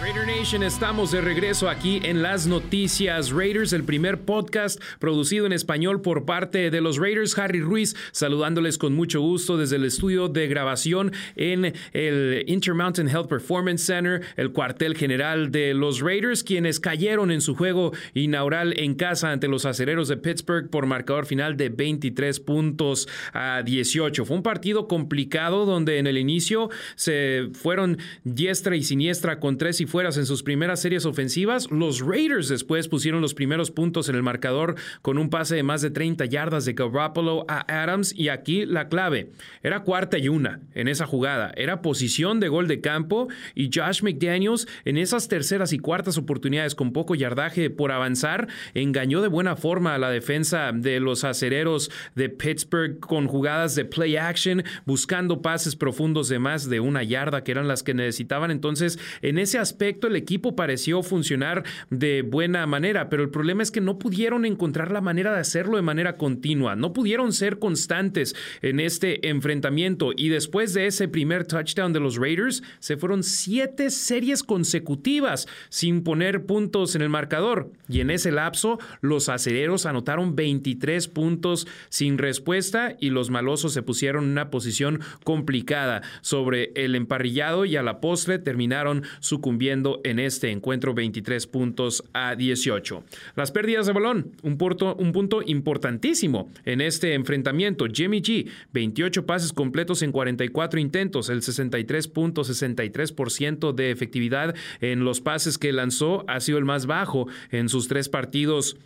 Raider Nation, estamos de regreso aquí en las noticias Raiders, el primer podcast producido en español por parte de los Raiders. Harry Ruiz saludándoles con mucho gusto desde el estudio de grabación en el Intermountain Health Performance Center, el cuartel general de los Raiders, quienes cayeron en su juego inaugural en casa ante los acereros de Pittsburgh por marcador final de 23 puntos a 18. Fue un partido complicado donde en el inicio se fueron diestra y siniestra con tres y fueras en sus primeras series ofensivas. Los Raiders después pusieron los primeros puntos en el marcador con un pase de más de 30 yardas de Garoppolo a Adams. Y aquí la clave. Era cuarta y una en esa jugada. Era posición de gol de campo y Josh McDaniels en esas terceras y cuartas oportunidades con poco yardaje por avanzar engañó de buena forma a la defensa de los acereros de Pittsburgh con jugadas de play action buscando pases profundos de más de una yarda que eran las que necesitaban. Entonces en ese aspecto el equipo pareció funcionar de buena manera, pero el problema es que no pudieron encontrar la manera de hacerlo de manera continua, no pudieron ser constantes en este enfrentamiento. Y después de ese primer touchdown de los Raiders, se fueron siete series consecutivas sin poner puntos en el marcador. Y en ese lapso los acereros anotaron 23 puntos sin respuesta y los malosos se pusieron en una posición complicada. Sobre el emparrillado y a la postre terminaron sucumbiendo en este encuentro 23 puntos a 18. Las pérdidas de balón, un punto, un punto importantísimo en este enfrentamiento. Jimmy G, 28 pases completos en 44 intentos, el 63.63% de efectividad en los pases que lanzó ha sido el más bajo en sus tres partidos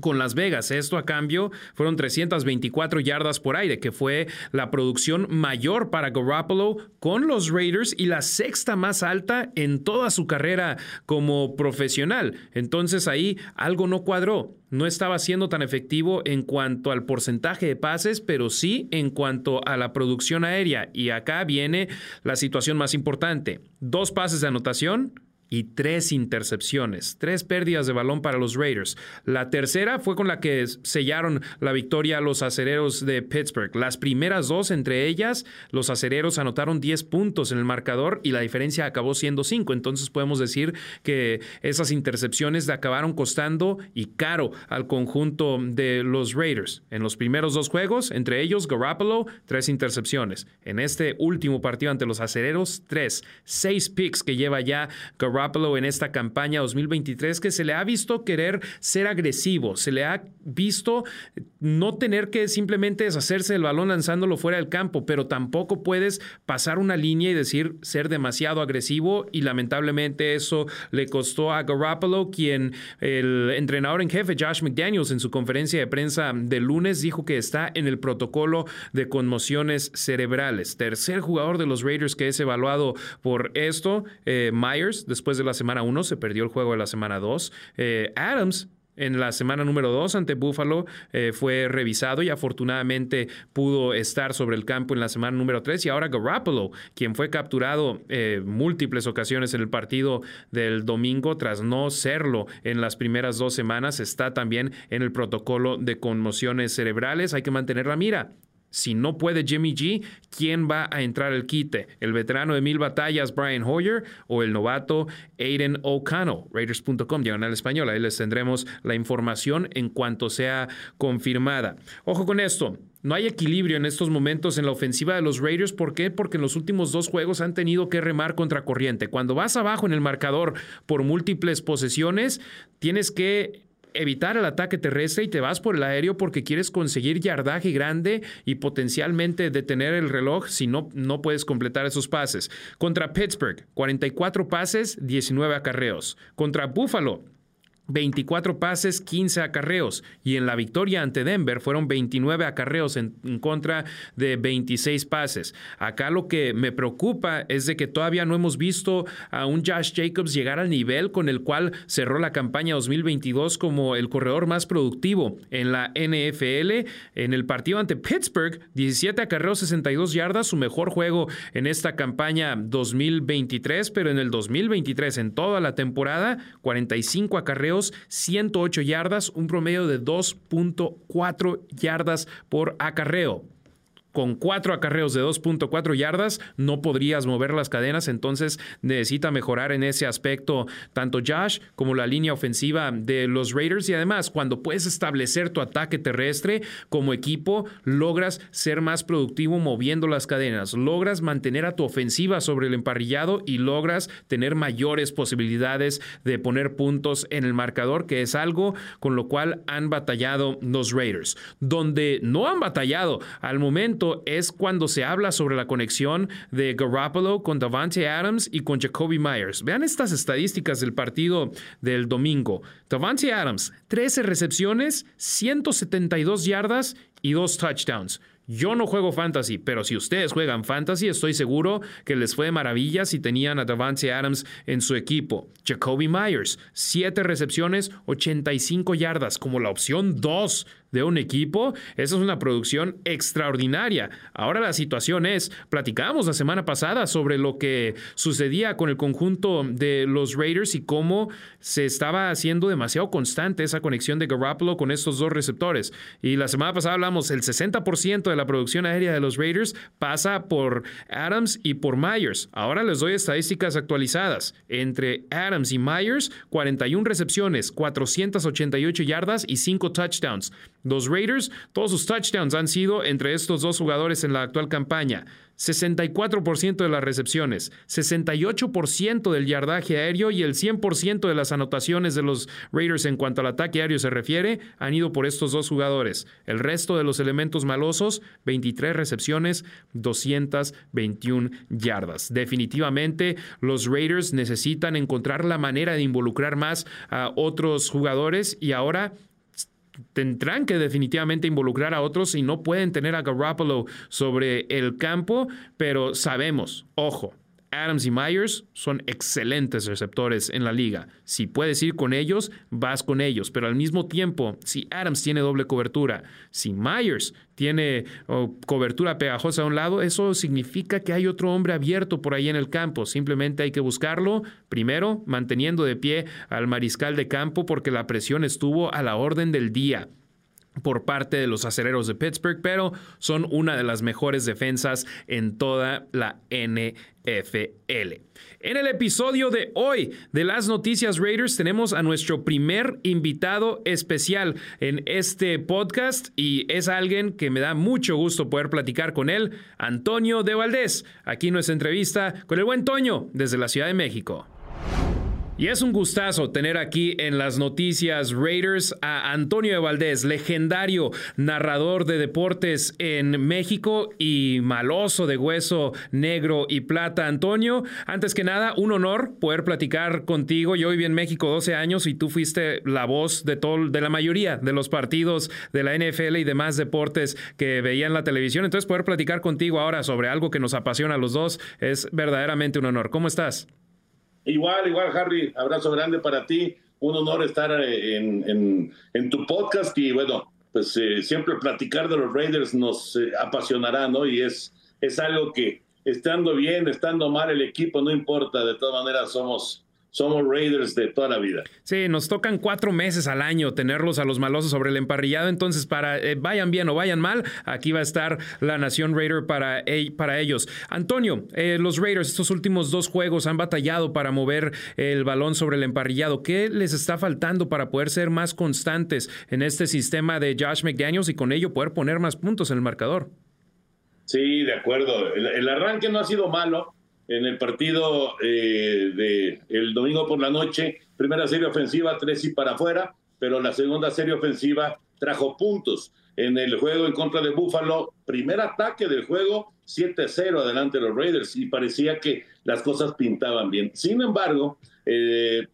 con Las Vegas. Esto a cambio fueron 324 yardas por aire, que fue la producción mayor para Garoppolo con los Raiders y la sexta más alta en toda su carrera como profesional. Entonces ahí algo no cuadró. No estaba siendo tan efectivo en cuanto al porcentaje de pases, pero sí en cuanto a la producción aérea. Y acá viene la situación más importante. Dos pases de anotación, y tres intercepciones, tres pérdidas de balón para los Raiders. La tercera fue con la que sellaron la victoria a los acereros de Pittsburgh. Las primeras dos, entre ellas, los acereros anotaron 10 puntos en el marcador y la diferencia acabó siendo 5. Entonces podemos decir que esas intercepciones acabaron costando y caro al conjunto de los Raiders. En los primeros dos juegos, entre ellos Garoppolo, tres intercepciones. En este último partido ante los acereros, tres. Seis picks que lleva ya Garoppolo Garoppolo en esta campaña 2023 que se le ha visto querer ser agresivo, se le ha visto no tener que simplemente deshacerse del balón lanzándolo fuera del campo, pero tampoco puedes pasar una línea y decir ser demasiado agresivo y lamentablemente eso le costó a Garoppolo, quien el entrenador en jefe Josh McDaniels en su conferencia de prensa de lunes dijo que está en el protocolo de conmociones cerebrales. Tercer jugador de los Raiders que es evaluado por esto, eh, Myers, después después de la semana 1 se perdió el juego de la semana 2. Eh, Adams en la semana número 2 ante Buffalo eh, fue revisado y afortunadamente pudo estar sobre el campo en la semana número 3 y ahora Garoppolo, quien fue capturado eh, múltiples ocasiones en el partido del domingo tras no serlo en las primeras dos semanas, está también en el protocolo de conmociones cerebrales. Hay que mantener la mira. Si no puede Jimmy G, ¿quién va a entrar al quite? ¿El veterano de mil batallas Brian Hoyer o el novato Aiden O'Connell? Raiders.com, diagonal español. Ahí les tendremos la información en cuanto sea confirmada. Ojo con esto. No hay equilibrio en estos momentos en la ofensiva de los Raiders. ¿Por qué? Porque en los últimos dos juegos han tenido que remar contra corriente. Cuando vas abajo en el marcador por múltiples posesiones, tienes que evitar el ataque terrestre y te vas por el aéreo porque quieres conseguir yardaje grande y potencialmente detener el reloj si no, no puedes completar esos pases. Contra Pittsburgh, 44 pases, 19 acarreos. Contra Buffalo, 24 pases, 15 acarreos. Y en la victoria ante Denver fueron 29 acarreos en, contra de 26 pases. Acá lo que me preocupa es de que todavía no hemos visto a un Josh Jacobs llegar al nivel con el cual cerró la campaña 2022 como el corredor más productivo en la NFL. En el partido ante Pittsburgh, 17 acarreos, 62 yardas, su mejor juego en esta campaña 2023, pero en el 2023, en toda la temporada, 45 acarreos 108 yardas, un promedio de 2.4 yardas por acarreo con cuatro acarreos de 2.4 yardas, no podrías mover las cadenas, entonces necesita mejorar en ese aspecto tanto Josh como la línea ofensiva de los Raiders y además cuando puedes establecer tu ataque terrestre como equipo, logras ser más productivo moviendo las cadenas, logras mantener a tu ofensiva sobre el emparrillado y logras tener mayores posibilidades de poner puntos en el marcador, que es algo con lo cual han batallado los Raiders. Donde no han batallado al momento es cuando se habla sobre la conexión de Garoppolo con Davante Adams y con Jacoby Myers. Vean estas estadísticas del partido del domingo. Davante Adams, 13 recepciones, 172 yardas y dos touchdowns. Yo no juego fantasy, pero si ustedes juegan fantasy, estoy seguro que les fue maravilla si tenían a Davante Adams en su equipo. Jacoby Myers, 7 recepciones, 85 yardas, como la opción 2 de un equipo, esa es una producción extraordinaria. Ahora la situación es, platicábamos la semana pasada sobre lo que sucedía con el conjunto de los Raiders y cómo se estaba haciendo demasiado constante esa conexión de Garoppolo con estos dos receptores. Y la semana pasada hablamos, el 60% de la producción aérea de los Raiders pasa por Adams y por Myers. Ahora les doy estadísticas actualizadas. Entre Adams y Myers, 41 recepciones, 488 yardas y 5 touchdowns. Los Raiders, todos sus touchdowns han sido entre estos dos jugadores en la actual campaña. 64% de las recepciones, 68% del yardaje aéreo y el 100% de las anotaciones de los Raiders en cuanto al ataque aéreo se refiere han ido por estos dos jugadores. El resto de los elementos malosos, 23 recepciones, 221 yardas. Definitivamente los Raiders necesitan encontrar la manera de involucrar más a otros jugadores y ahora tendrán que definitivamente involucrar a otros y no pueden tener a Garoppolo sobre el campo, pero sabemos, ojo, Adams y Myers son excelentes receptores en la liga. Si puedes ir con ellos, vas con ellos. Pero al mismo tiempo, si Adams tiene doble cobertura, si Myers tiene cobertura pegajosa a un lado, eso significa que hay otro hombre abierto por ahí en el campo. Simplemente hay que buscarlo, primero manteniendo de pie al mariscal de campo porque la presión estuvo a la orden del día por parte de los acereros de Pittsburgh, pero son una de las mejores defensas en toda la NFL. En el episodio de hoy de las noticias Raiders tenemos a nuestro primer invitado especial en este podcast y es alguien que me da mucho gusto poder platicar con él, Antonio de Valdés. Aquí nuestra entrevista con el buen Toño desde la Ciudad de México. Y es un gustazo tener aquí en las noticias Raiders a Antonio de Valdés, legendario narrador de deportes en México y maloso de hueso negro y plata. Antonio, antes que nada, un honor poder platicar contigo. Yo viví en México 12 años y tú fuiste la voz de, todo, de la mayoría de los partidos de la NFL y demás deportes que veía en la televisión. Entonces, poder platicar contigo ahora sobre algo que nos apasiona a los dos es verdaderamente un honor. ¿Cómo estás? Igual, igual, Harry, abrazo grande para ti. Un honor estar eh, en, en, tu podcast y bueno, pues eh, siempre platicar de los Raiders nos eh, apasionará, ¿no? Y es, es algo que estando bien, estando mal el equipo, no importa, de todas maneras somos somos Raiders de toda la vida. Sí, nos tocan cuatro meses al año tenerlos a los malosos sobre el emparrillado, entonces para eh, vayan bien o vayan mal, aquí va a estar la nación Raider para, para ellos. Antonio, eh, los Raiders estos últimos dos juegos han batallado para mover el balón sobre el emparrillado. ¿Qué les está faltando para poder ser más constantes en este sistema de Josh McDaniels y con ello poder poner más puntos en el marcador? Sí, de acuerdo. el arranque no ha sido malo en el partido eh, de el domingo por la noche. Primera serie ofensiva, tres y para afuera, pero la segunda serie ofensiva trajo puntos. En el juego en contra de Buffalo, primer ataque del juego, 7-0 adelante los Raiders y parecía que las cosas pintaban bien. Sin embargo, eh,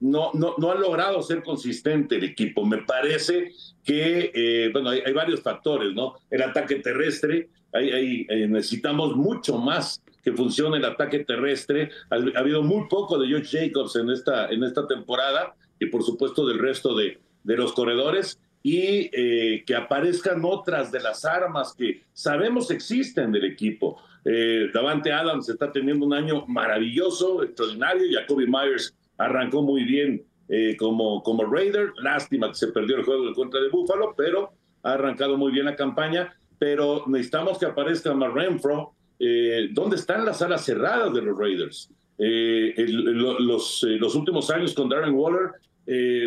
no, no, no ha logrado ser consistente el equipo. Me parece que, eh, bueno, hay, varios factores, ¿no? El ataque terrestre, hay, eh, necesitamos mucho más que funcione el ataque terrestre. Ha, habido muy poco de George Jacobs en esta, en esta temporada y por supuesto del resto de, de los corredores y eh, que aparezcan otras de las armas que sabemos existen del equipo. Eh, Davante Adams está teniendo un año maravilloso, extraordinario. Jacoby Myers arrancó muy bien eh, como, como Raider. Lástima que se perdió el juego en contra de Buffalo, pero ha arrancado muy bien la campaña. Pero necesitamos que aparezca más Renfro. Eh, ¿Dónde están las alas cerradas de los Raiders? Eh, los, los últimos años con Darren Waller,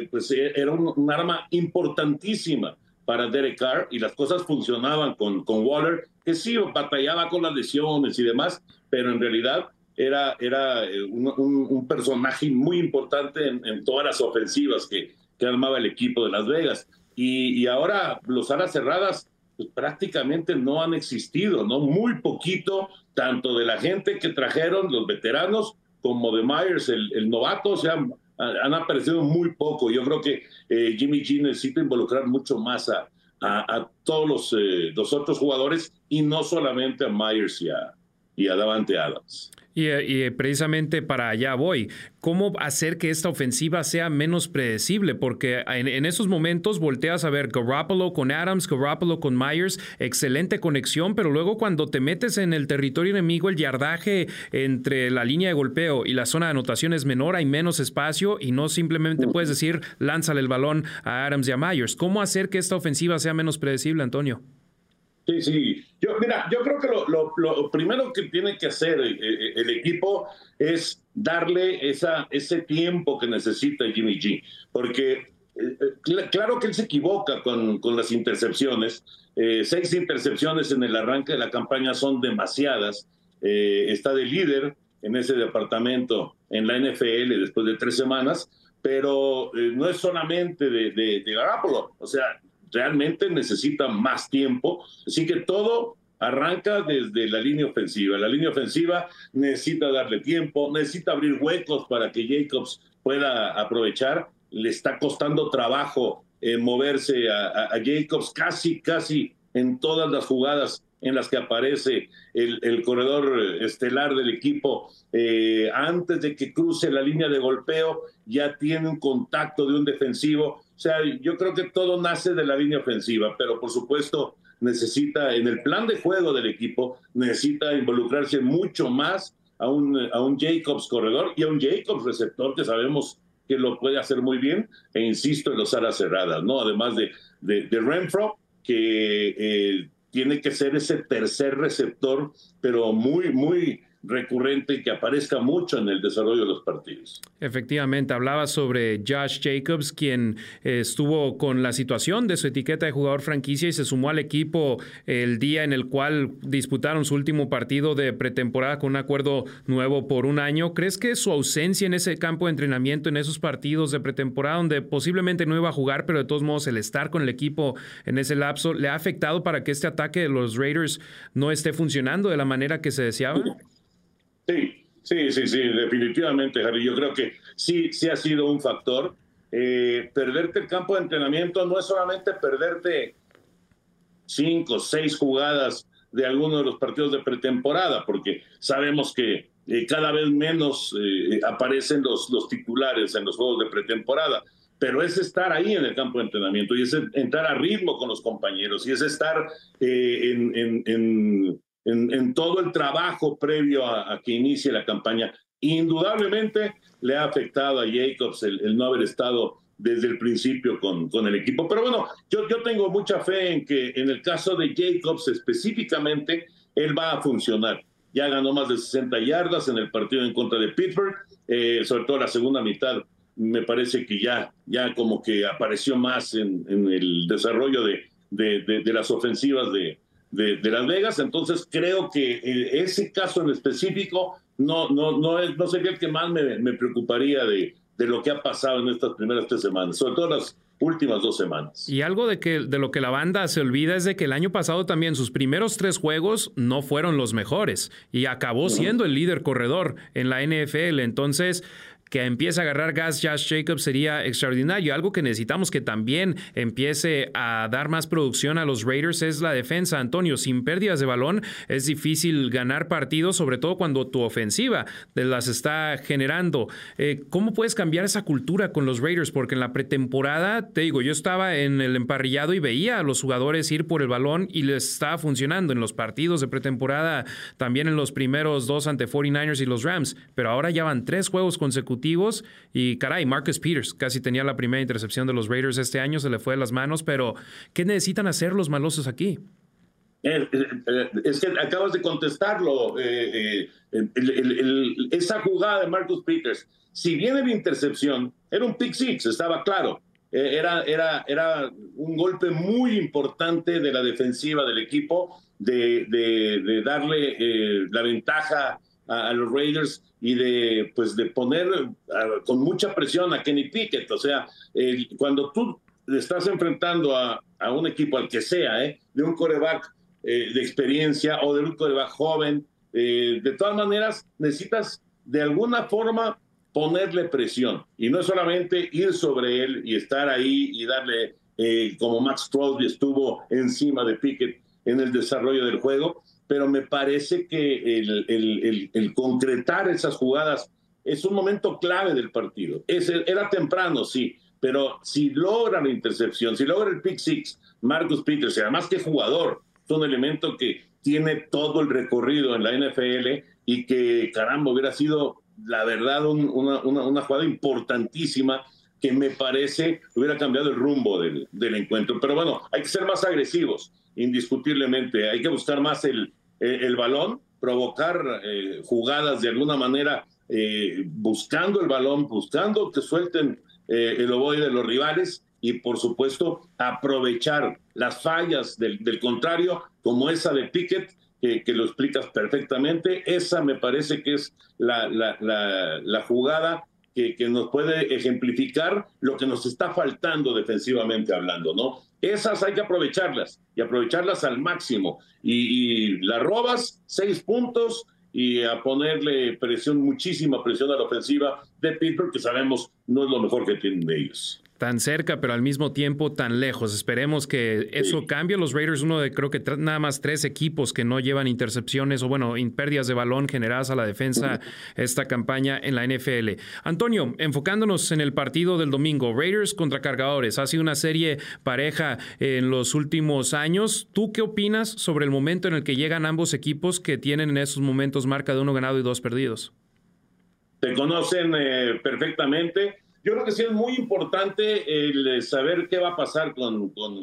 pues era un, arma importantísima para Derek Carr y las cosas funcionaban con, Waller, que sí, batallaba con las lesiones y demás, pero en realidad era, era eh, un, personaje muy importante en, todas las ofensivas que, que, armaba el equipo de Las Vegas. Y, ahora los alas cerradas pues, prácticamente no han existido, ¿no? Muy poquito, tanto de la gente que trajeron, los veteranos, como de Myers, el, novato, o sea, han, aparecido muy poco. Yo creo que eh, Jimmy G necesita involucrar mucho más a, a, todos los, eh, los, otros jugadores y no solamente a Myers y a, y a Adams. Y, y, precisamente para allá voy. ¿Cómo hacer que esta ofensiva sea menos predecible? Porque en, esos momentos volteas a ver Garoppolo con Adams, Garoppolo con Myers, excelente conexión, pero luego cuando te metes en el territorio enemigo, el yardaje entre la línea de golpeo y la zona de anotación es menor, hay menos espacio y no simplemente puedes decir lánzale el balón a Adams y a Myers. ¿Cómo hacer que esta ofensiva sea menos predecible, Antonio? Sí, sí. Yo, mira, yo creo que lo, primero que tiene que hacer eh, eh, el, equipo es darle esa, ese tiempo que necesita Jimmy G. Porque eh, claro que él se equivoca con, con las intercepciones. seis intercepciones en el arranque de la campaña son demasiadas. está de líder en ese departamento en la NFL después de tres semanas, pero no es solamente de, de, de O sea, realmente necesita más tiempo. Así que todo arranca desde la línea ofensiva. La línea ofensiva necesita darle tiempo, necesita abrir huecos para que Jacobs pueda aprovechar. Le está costando trabajo eh, moverse a, Jacobs casi, casi en todas las jugadas en las que aparece el, corredor estelar del equipo, eh, antes de que cruce la línea de golpeo, ya tiene un contacto de un defensivo sea, yo creo que todo nace de la línea ofensiva, pero por supuesto necesita, en el plan de juego del equipo, necesita involucrarse mucho más a un, a un Jacobs corredor y a un Jacobs receptor que sabemos que lo puede hacer muy bien, e insisto en los alas cerradas, ¿no? Además de, de, Renfro, que eh, tiene que ser ese tercer receptor, pero muy, muy recurrente y que aparezca mucho en el desarrollo de los partidos. Efectivamente, hablaba sobre Josh Jacobs, quien eh, estuvo con la situación de su etiqueta de jugador franquicia y se sumó al equipo el día en el cual disputaron su último partido de pretemporada con un acuerdo nuevo por un año. ¿Crees que su ausencia en ese campo de entrenamiento, en esos partidos de pretemporada, donde posiblemente no iba a jugar, pero de todos modos el estar con el equipo en ese lapso, le ha afectado para que este ataque de los Raiders no esté funcionando de la manera que se deseaba? Sí, sí, sí, sí, definitivamente, Harry. Yo creo que sí, sí ha sido un factor. Eh, perderte el campo de entrenamiento no es solamente perderte cinco, seis jugadas de alguno de los partidos de pretemporada, porque sabemos que eh, cada vez menos eh, aparecen los, los titulares en los juegos de pretemporada, pero es estar ahí en el campo de entrenamiento y es entrar a ritmo con los compañeros y es estar en, en, todo el trabajo previo a, que inicie la campaña. Indudablemente le ha afectado a Jacobs el, no haber estado desde el principio con, con, el equipo. Pero bueno, yo, yo tengo mucha fe en que en el caso de Jacobs específicamente, él va a funcionar. Ya ganó más de 60 yardas en el partido en contra de Pittsburgh, eh, sobre todo la segunda mitad. Me parece que ya, ya como que apareció más en, en el desarrollo de, de, de las ofensivas de, de, Las Vegas. Entonces creo que eh, ese caso en específico no, no, no, es, no sería el que más me, me preocuparía de, de lo que ha pasado en estas primeras tres semanas, sobre todo las últimas dos semanas. Y algo de, que, de lo que la banda se olvida es de que el año pasado también sus primeros tres juegos no fueron los mejores y acabó siendo el líder corredor en la NFL. Entonces, que empiece a agarrar gas Josh Jacobs sería extraordinario. Algo que necesitamos que también empiece a dar más producción a los Raiders es la defensa, Antonio. Sin pérdidas de balón es difícil ganar partidos, sobre todo cuando tu ofensiva las está generando. Eh, ¿Cómo puedes cambiar esa cultura con los Raiders? Porque en la pretemporada, te digo, yo estaba en el emparrillado y veía a los jugadores ir por el balón y les estaba funcionando en los partidos de pretemporada, también en los primeros dos ante 49ers y los Rams, pero ahora ya van tres juegos consecutivos y caray, Marcus Peters casi tenía la primera intercepción de los Raiders este año, se le fue de las manos, pero ¿qué necesitan hacer los malosos aquí? Eh, eh, eh, es que acabas de contestarlo. esa jugada de Marcus Peters, si viene de intercepción, era un pick six, estaba claro. Era, era, era un golpe muy importante de la defensiva del equipo de, de, darle la ventaja a, los Raiders y de, pues, de poner con mucha presión a Kenny Pickett. O sea, cuando tú estás enfrentando a, a, un equipo, al que sea, de un coreback eh, de experiencia o de un coreback joven. Eh, de todas maneras, necesitas de alguna forma ponerle presión y no solamente ir sobre él y estar ahí y darle, eh, como Max Crosby estuvo encima de Pickett en el desarrollo del juego, pero me parece que el, concretar esas jugadas es un momento clave del partido. Es, era temprano, sí, pero si logra la intercepción, si logra el pick six, Marcus Peters, y además que jugador, es un elemento que tiene todo el recorrido en la NFL y que, caramba, hubiera sido, la verdad, una, una, jugada importantísima que me parece hubiera cambiado el rumbo del, del, encuentro. Pero bueno, hay que ser más agresivos, indiscutiblemente. Hay que buscar más el, el, balón, provocar eh, jugadas de alguna manera, eh, buscando el balón, buscando que suelten eh, el ovoide de los rivales y por supuesto aprovechar las fallas del, contrario, como esa de Pickett, que, lo explicas perfectamente. Esa me parece que es la, la, jugada que, que, nos puede ejemplificar lo que nos está faltando defensivamente hablando, ¿no? Esas hay que aprovecharlas y aprovecharlas al máximo. Y, las robas, seis puntos, y a ponerle presión, muchísima presión a la ofensiva de Pittsburgh, que sabemos no es lo mejor que tienen ellos tan cerca, pero al mismo tiempo tan lejos. Esperemos que eso cambie. Los Raiders, uno de creo que nada más tres equipos que no llevan intercepciones o, bueno, pérdidas de balón generadas a la defensa esta campaña en la NFL. Antonio, enfocándonos en el partido del domingo, Raiders contra Cargadores. Ha sido una serie pareja en los últimos años. ¿Tú qué opinas sobre el momento en el que llegan ambos equipos que tienen en esos momentos marca de uno ganado y dos perdidos? Te conocen eh, perfectamente yo creo que sí es muy importante el saber qué va a pasar con, con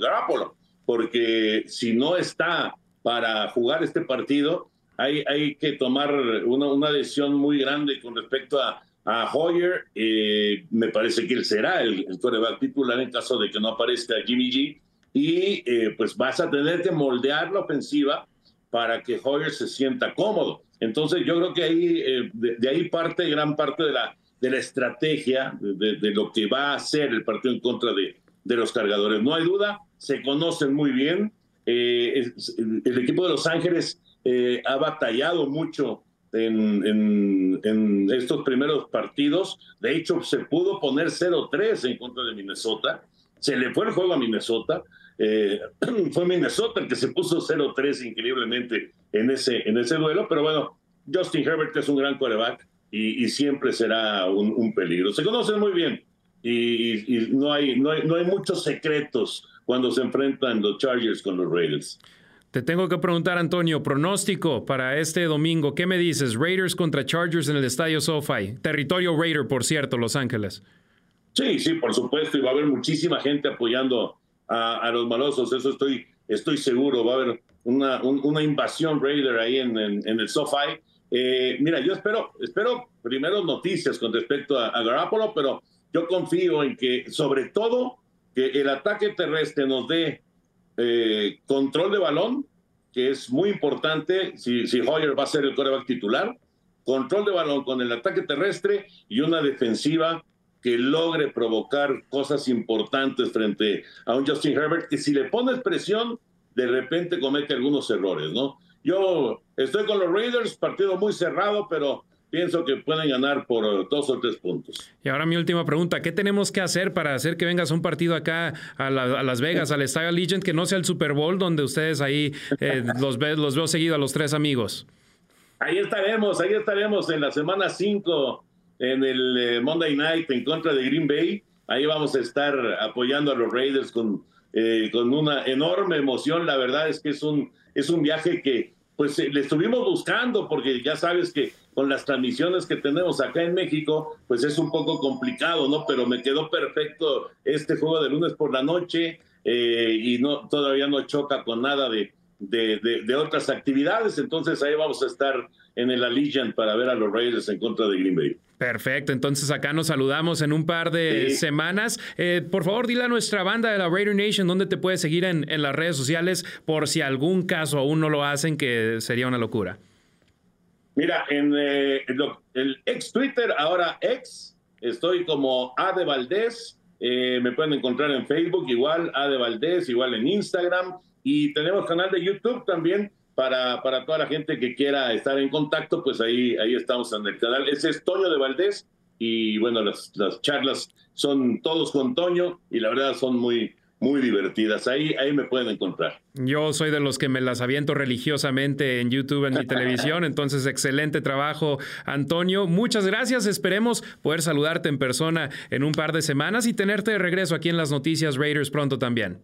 porque si no está para jugar este partido, hay, hay que tomar una, una decisión muy grande con respecto a, a Hoyer. Eh, me parece que él será el, el coreback titular en caso de que no aparezca Jimmy G. Y eh, pues vas a tener que moldear la ofensiva para que Hoyer se sienta cómodo. Entonces yo creo que ahí, eh, de, ahí parte gran parte de la, de la estrategia, de, lo que va a hacer el partido en contra de, de los cargadores. No hay duda, se conocen muy bien. Eh, el, equipo de Los Ángeles eh, ha batallado mucho en, en, estos primeros partidos. De hecho, se pudo poner 0-3 en contra de Minnesota. Se le fue el juego a Minnesota. Eh, fue Minnesota el que se puso 0-3 increíblemente en ese, en ese duelo. Pero bueno, Justin Herbert es un gran quarterback y, siempre será un, peligro. Se conocen muy bien y, no, hay, no, hay, no hay muchos secretos cuando se enfrentan los Chargers con los Raiders. Te tengo que preguntar, Antonio, pronóstico para este domingo. ¿Qué me dices? Raiders contra Chargers en el Estadio SoFi. Territorio Raider, por cierto, Los Ángeles. Sí, sí, por supuesto. Y va a haber muchísima gente apoyando a, los malosos. Eso estoy, estoy seguro. Va a haber una, una invasión Raider ahí en, en, en el SoFi. Eh, mira, yo espero, espero primero noticias con respecto a, a pero yo confío en que, sobre todo, que el ataque terrestre nos dé eh, control de balón, que es muy importante si, si Hoyer va a ser el coreback titular, control de balón con el ataque terrestre y una defensiva que logre provocar cosas importantes frente a un Justin Herbert, que si le pones presión, de repente comete algunos errores, ¿no? Yo estoy con los Raiders, partido muy cerrado, pero pienso que pueden ganar por dos o tres puntos. Y ahora mi última pregunta, ¿qué tenemos que hacer para hacer que vengas un partido acá a, Las Vegas, al Estadio Legend, que no sea el Super Bowl, donde ustedes ahí eh, los, ve, los veo seguido a los tres amigos? Ahí estaremos, ahí estaremos en la semana 5 en el eh, Monday Night en contra de Green Bay. Ahí vamos a estar apoyando a los Raiders con, eh, con una enorme emoción. La verdad es que es un, es un viaje que pues le estuvimos buscando porque ya sabes que con las transmisiones que tenemos acá en México, pues es un poco complicado, ¿no? Pero me quedó perfecto este juego de lunes por la noche eh, y no todavía no choca con nada de, de, otras actividades, entonces ahí vamos a estar en el Allegiant para ver a los Raiders en contra de Green Bay. Perfecto, entonces acá nos saludamos en un par de semanas. Eh, por favor, dile a nuestra banda de la Raider Nation dónde te puedes seguir en, en las redes sociales por si algún caso aún no lo hacen, que sería una locura. Mira, en eh, el ex Twitter, ahora ex, estoy como A de Valdés. Eh, me pueden encontrar en Facebook igual, A de Valdés, igual en Instagram. Y tenemos canal de YouTube también para, para toda la gente que quiera estar en contacto, pues ahí, ahí estamos en el canal. Ese es Toño de Valdés. Y bueno, las, las charlas son todos con Toño y la verdad son muy, muy divertidas. Ahí, ahí me pueden encontrar. Yo soy de los que me las aviento religiosamente en YouTube, en mi televisión. Entonces, excelente trabajo, Antonio. Muchas gracias. Esperemos poder saludarte en persona en un par de semanas y tenerte de regreso aquí en las noticias Raiders pronto también.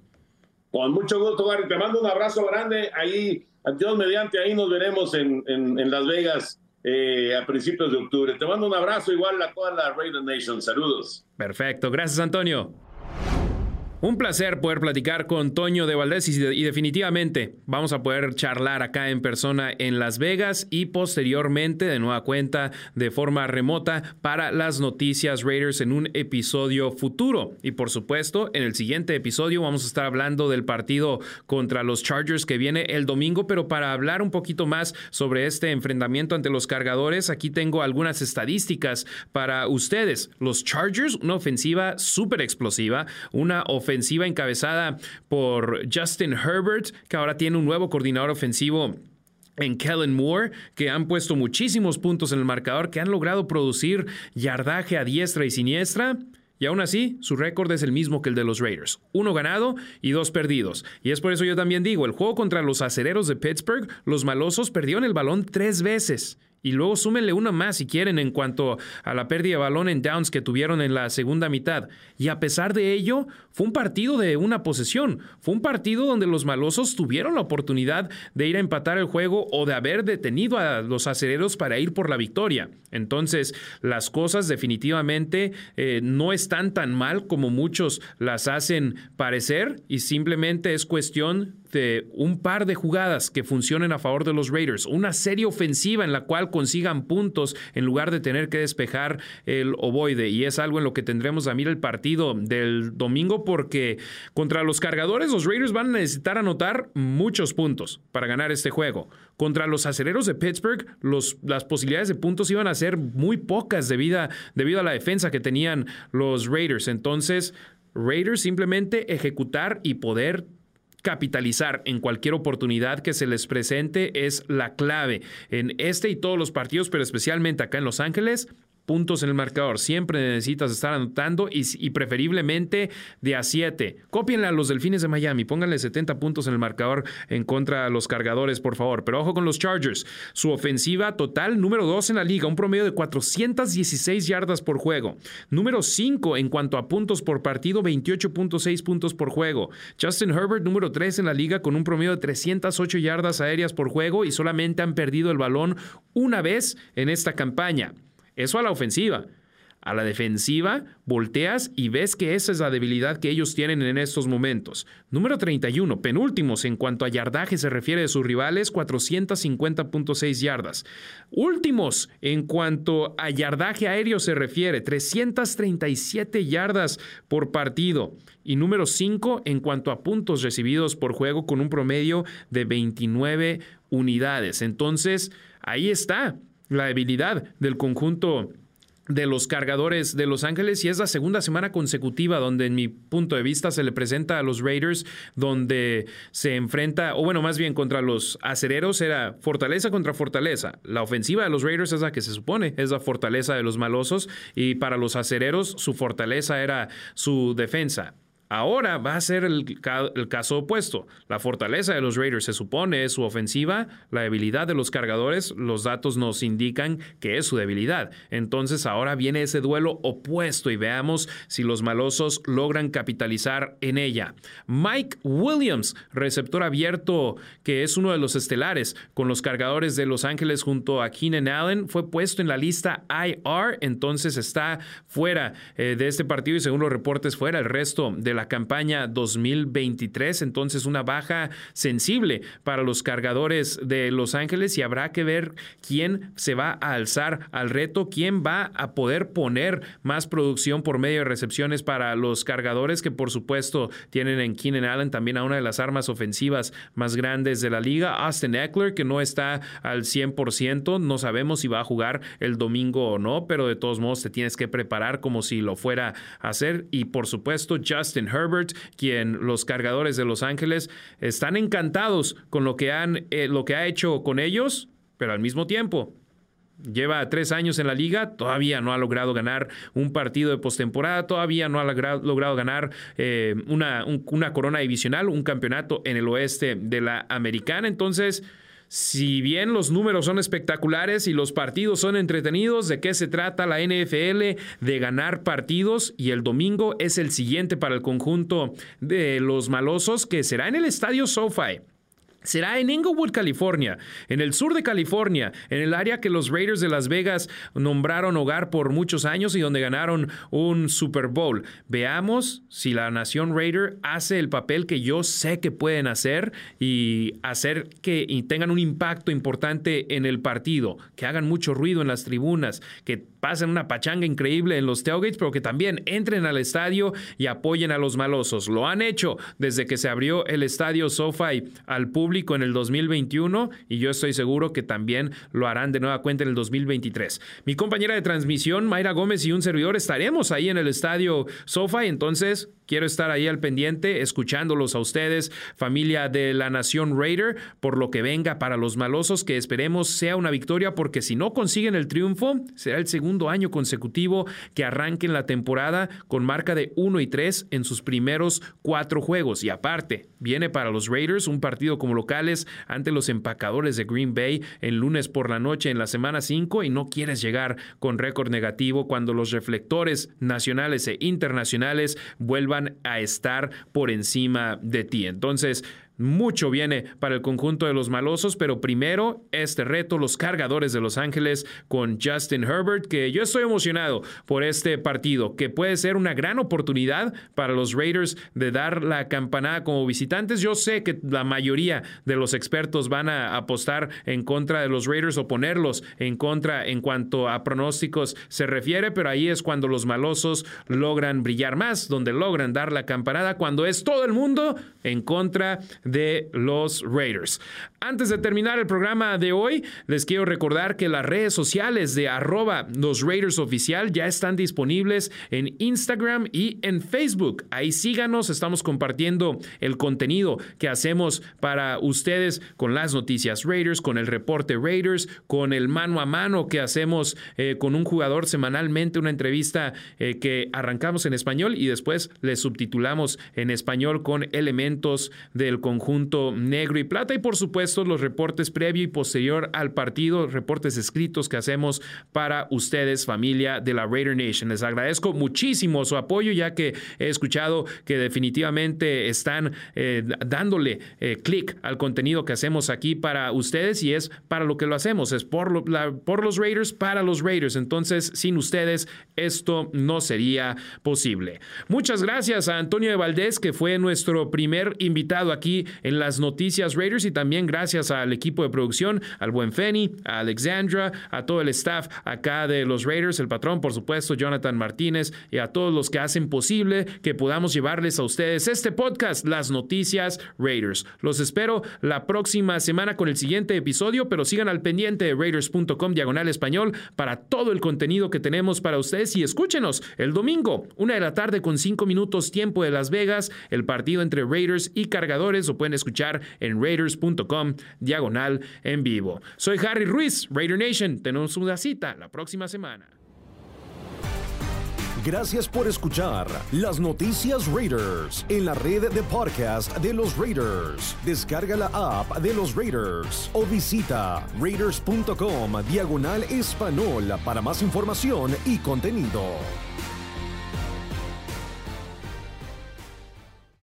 Con mucho gusto, Gary. Te mando un abrazo grande. Ahí, Dios mediante, ahí nos veremos en, en, Las Vegas. Eh, a principios de octubre. Te mando un abrazo igual a toda la Raider Nation. Saludos. Perfecto. Gracias, Antonio. Un placer poder platicar con Toño de Valdés y, definitivamente vamos a poder charlar acá en persona en Las Vegas y posteriormente de nueva cuenta de forma remota para las noticias Raiders en un episodio futuro. Y por supuesto, en el siguiente episodio vamos a estar hablando del partido contra los Chargers que viene el domingo, pero para hablar un poquito más sobre este enfrentamiento ante los cargadores, aquí tengo algunas estadísticas para ustedes. Los Chargers, una ofensiva súper explosiva, una ofensiva ofensiva encabezada por Justin Herbert, que ahora tiene un nuevo coordinador ofensivo en Kellen Moore, que han puesto muchísimos puntos en el marcador, que han logrado producir yardaje a diestra y siniestra. Y aún así, su récord es el mismo que el de los Raiders. Uno ganado y dos perdidos. Y es por eso yo también digo, el juego contra los acereros de Pittsburgh, los malosos perdieron el balón tres veces. Y luego súmenle una más si quieren en cuanto a la pérdida de balón en downs que tuvieron en la segunda mitad. Y a pesar de ello, fue un partido de una posesión. Fue un partido donde los malosos tuvieron la oportunidad de ir a empatar el juego o de haber detenido a los acereros para ir por la victoria. Entonces, las cosas definitivamente eh, no están tan mal como muchos las hacen parecer y simplemente es cuestión de un par de jugadas que funcionen a favor de los Raiders, una serie ofensiva en la cual consigan puntos en lugar de tener que despejar el ovoide. Y es algo en lo que tendremos a mirar el partido del domingo porque contra los cargadores los Raiders van a necesitar anotar muchos puntos para ganar este juego. Contra los aceleros de Pittsburgh, los, las posibilidades de puntos iban a ser muy pocas debido, debido a la defensa que tenían los Raiders. Entonces, Raiders simplemente ejecutar y poder capitalizar en cualquier oportunidad que se les presente es la clave en este y todos los partidos, pero especialmente acá en Los Ángeles puntos en el marcador. Siempre necesitas estar anotando y, preferiblemente de a 7. Cópienle a los Delfines de Miami. Pónganle 70 puntos en el marcador en contra de los cargadores, por favor. Pero ojo con los Chargers. Su ofensiva total, número 2 en la liga, un promedio de 416 yardas por juego. Número 5 en cuanto a puntos por partido, 28.6 puntos por juego. Justin Herbert, número 3 en la liga, con un promedio de 308 yardas aéreas por juego y solamente han perdido el balón una vez en esta campaña. Eso a la ofensiva. A la defensiva, volteas y ves que esa es la debilidad que ellos tienen en estos momentos. Número 31, penúltimos en cuanto a yardaje se refiere de sus rivales, 450.6 yardas. Últimos en cuanto a yardaje aéreo se refiere, 337 yardas por partido. Y número 5 en cuanto a puntos recibidos por juego con un promedio de 29 unidades. Entonces, ahí está la debilidad del conjunto de los cargadores de Los Ángeles y es la segunda semana consecutiva donde en mi punto de vista se le presenta a los Raiders donde se enfrenta, o bueno, más bien contra los acereros era fortaleza contra fortaleza. La ofensiva de los Raiders es la que se supone es la fortaleza de los malosos y para los acereros su fortaleza era su defensa. Ahora va a ser el, caso opuesto. La fortaleza de los Raiders se supone es su ofensiva, la debilidad de los cargadores, los datos nos indican que es su debilidad. Entonces ahora viene ese duelo opuesto y veamos si los malosos logran capitalizar en ella. Mike Williams, receptor abierto que es uno de los estelares con los cargadores de Los Ángeles junto a Keenan Allen, fue puesto en la lista IR, entonces está fuera eh, de este partido y según los reportes fuera el resto de la campaña 2023, entonces una baja sensible para los cargadores de Los Ángeles y habrá que ver quién se va a alzar al reto, quién va a poder poner más producción por medio de recepciones para los cargadores que por supuesto tienen en Keenan Allen también a una de las armas ofensivas más grandes de la liga, Austin Eckler que no está al 100%, no sabemos si va a jugar el domingo o no, pero de todos modos te tienes que preparar como si lo fuera a hacer. Y por supuesto Justin Herbert, quien los cargadores de Los Ángeles están encantados con lo que, han, eh, lo que ha hecho con ellos, pero al mismo tiempo Lleva tres años en la liga, todavía no ha logrado ganar un partido de postemporada, todavía no ha logrado, ganar eh, una, una corona divisional, un campeonato en el oeste de la americana. Entonces, si bien los números son espectaculares y los partidos son entretenidos, ¿de qué se trata la NFL? De ganar partidos y el domingo es el siguiente para el conjunto de los malosos que será en el estadio SoFi será en Inglewood, California, en el sur de California, en el área que los Raiders de Las Vegas nombraron hogar por muchos años y donde ganaron un Super Bowl. Veamos si la Nación Raider hace el papel que yo sé que pueden hacer y hacer que tengan un impacto importante en el partido, que hagan mucho ruido en las tribunas, que pasen una pachanga increíble en los tailgates, pero que también entren al estadio y apoyen a los malosos. Lo han hecho desde que se abrió el estadio SoFi al público en el 2021 y yo estoy seguro que también lo harán de nueva cuenta en el 2023. Mi compañera de transmisión, Mayra Gómez y un servidor estaremos ahí en el estadio SoFi, entonces Quiero estar ahí al pendiente, escuchándolos a ustedes, familia de la Nación Raider, por lo que venga para los malosos, que esperemos sea una victoria, porque si no consiguen el triunfo, será el segundo año consecutivo que arranquen la temporada con marca de 1 y 3 en sus primeros cuatro juegos. Y aparte, viene para los Raiders un partido como locales ante los empacadores de Green Bay el lunes por la noche en la semana 5 y no quieres llegar con récord negativo cuando los reflectores nacionales e internacionales vuelvan a estar por encima de ti. Entonces, mucho viene para el conjunto de los malosos, pero primero este reto, los cargadores de Los Ángeles con Justin Herbert, que yo estoy emocionado por este partido, que puede ser una gran oportunidad para los Raiders de dar la campanada como visitantes. Yo sé que la mayoría de los expertos van a apostar en contra de los Raiders o ponerlos en contra en cuanto a pronósticos se refiere, pero ahí es cuando los malosos logran brillar más, donde logran dar la campanada, cuando es todo el mundo en contra de los Raiders. Antes de terminar el programa de hoy, les quiero recordar que las redes sociales de arroba los Raiders oficial ya están disponibles en Instagram y en Facebook. Ahí síganos, estamos compartiendo el contenido que hacemos para ustedes con las noticias Raiders, con el reporte Raiders, con el mano a mano que hacemos eh, con un jugador semanalmente, una entrevista eh, que arrancamos en español y después le subtitulamos en español con elementos del conjunto negro y plata y por supuesto los reportes previo y posterior al partido, reportes escritos que hacemos para ustedes familia de la Raider Nation. Les agradezco muchísimo su apoyo ya que he escuchado que definitivamente están eh, dándole eh, clic al contenido que hacemos aquí para ustedes y es para lo que lo hacemos, es por, por los Raiders, para los Raiders. Entonces, sin ustedes esto no sería posible. Muchas gracias a Antonio de Valdés que fue nuestro primer invitado aquí en las noticias Raiders y también gracias al equipo de producción, al buen Feni, a Alexandra, a todo el staff acá de los Raiders, el patrón, por supuesto, Jonathan Martínez y a todos los que hacen posible que podamos llevarles a ustedes este podcast, las noticias Raiders. Los espero la próxima semana con el siguiente episodio, pero sigan al pendiente de raiders.com diagonal español para todo el contenido que tenemos para ustedes y escúchenos el domingo, una de la tarde con cinco minutos tiempo de Las Vegas, el partido entre Raiders y Cargadores pueden escuchar en raiders.com diagonal en vivo. Soy Harry Ruiz, Raider Nation, tenemos una cita la próxima semana. Gracias por escuchar las noticias Raiders en la red de podcast de los Raiders. Descarga la app de los Raiders o visita raiders.com diagonal español para más información y contenido.